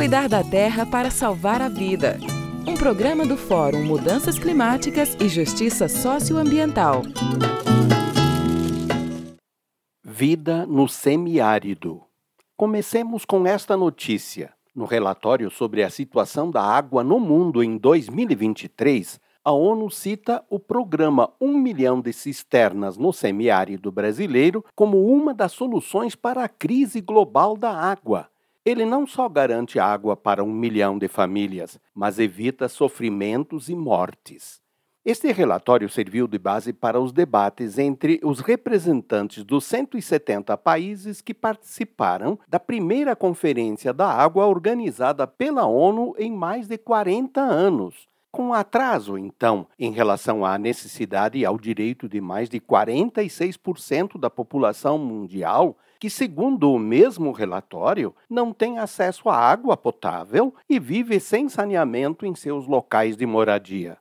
Cuidar da terra para salvar a vida. Um programa do Fórum Mudanças Climáticas e Justiça Socioambiental. Vida no semiárido. Comecemos com esta notícia. No relatório sobre a situação da água no mundo em 2023, a ONU cita o programa 1 milhão de cisternas no semiárido brasileiro como uma das soluções para a crise global da água. Ele não só garante água para um milhão de famílias, mas evita sofrimentos e mortes. Este relatório serviu de base para os debates entre os representantes dos 170 países que participaram da primeira Conferência da Água organizada pela ONU em mais de 40 anos. Com atraso, então, em relação à necessidade e ao direito de mais de 46% da população mundial, que, segundo o mesmo relatório, não tem acesso à água potável e vive sem saneamento em seus locais de moradia.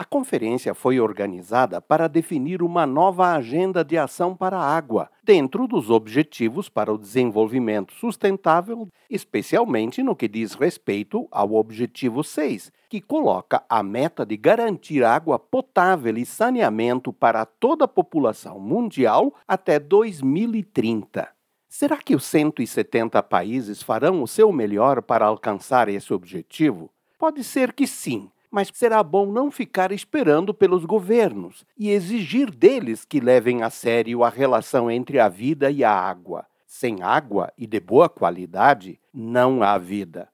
A conferência foi organizada para definir uma nova agenda de ação para a água, dentro dos Objetivos para o Desenvolvimento Sustentável, especialmente no que diz respeito ao Objetivo 6, que coloca a meta de garantir água potável e saneamento para toda a população mundial até 2030. Será que os 170 países farão o seu melhor para alcançar esse objetivo? Pode ser que sim mas será bom não ficar esperando pelos governos e exigir deles que levem a sério a relação entre a vida e a água. Sem água e de boa qualidade, não há vida.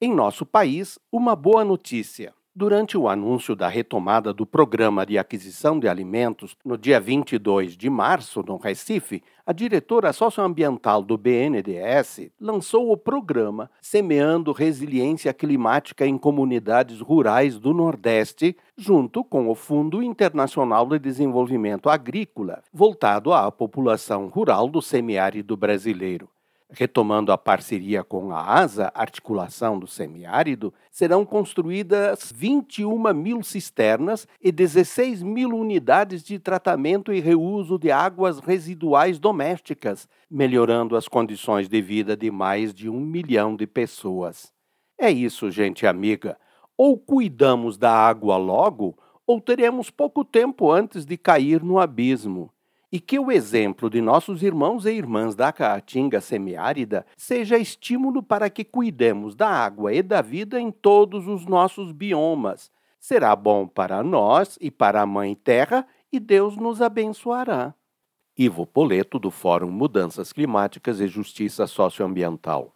Em nosso país, uma boa notícia. Durante o anúncio da retomada do programa de aquisição de alimentos no dia 22 de março, no Recife, a diretora socioambiental do BNDES lançou o programa Semeando Resiliência Climática em Comunidades Rurais do Nordeste, junto com o Fundo Internacional de Desenvolvimento Agrícola, voltado à população rural do semiárido brasileiro. Retomando a parceria com a ASA, Articulação do Semiárido, serão construídas 21 mil cisternas e 16 mil unidades de tratamento e reuso de águas residuais domésticas, melhorando as condições de vida de mais de um milhão de pessoas. É isso, gente amiga. Ou cuidamos da água logo, ou teremos pouco tempo antes de cair no abismo e que o exemplo de nossos irmãos e irmãs da Caatinga semiárida seja estímulo para que cuidemos da água e da vida em todos os nossos biomas. Será bom para nós e para a Mãe Terra e Deus nos abençoará. Ivo Poleto, do Fórum Mudanças Climáticas e Justiça Socioambiental.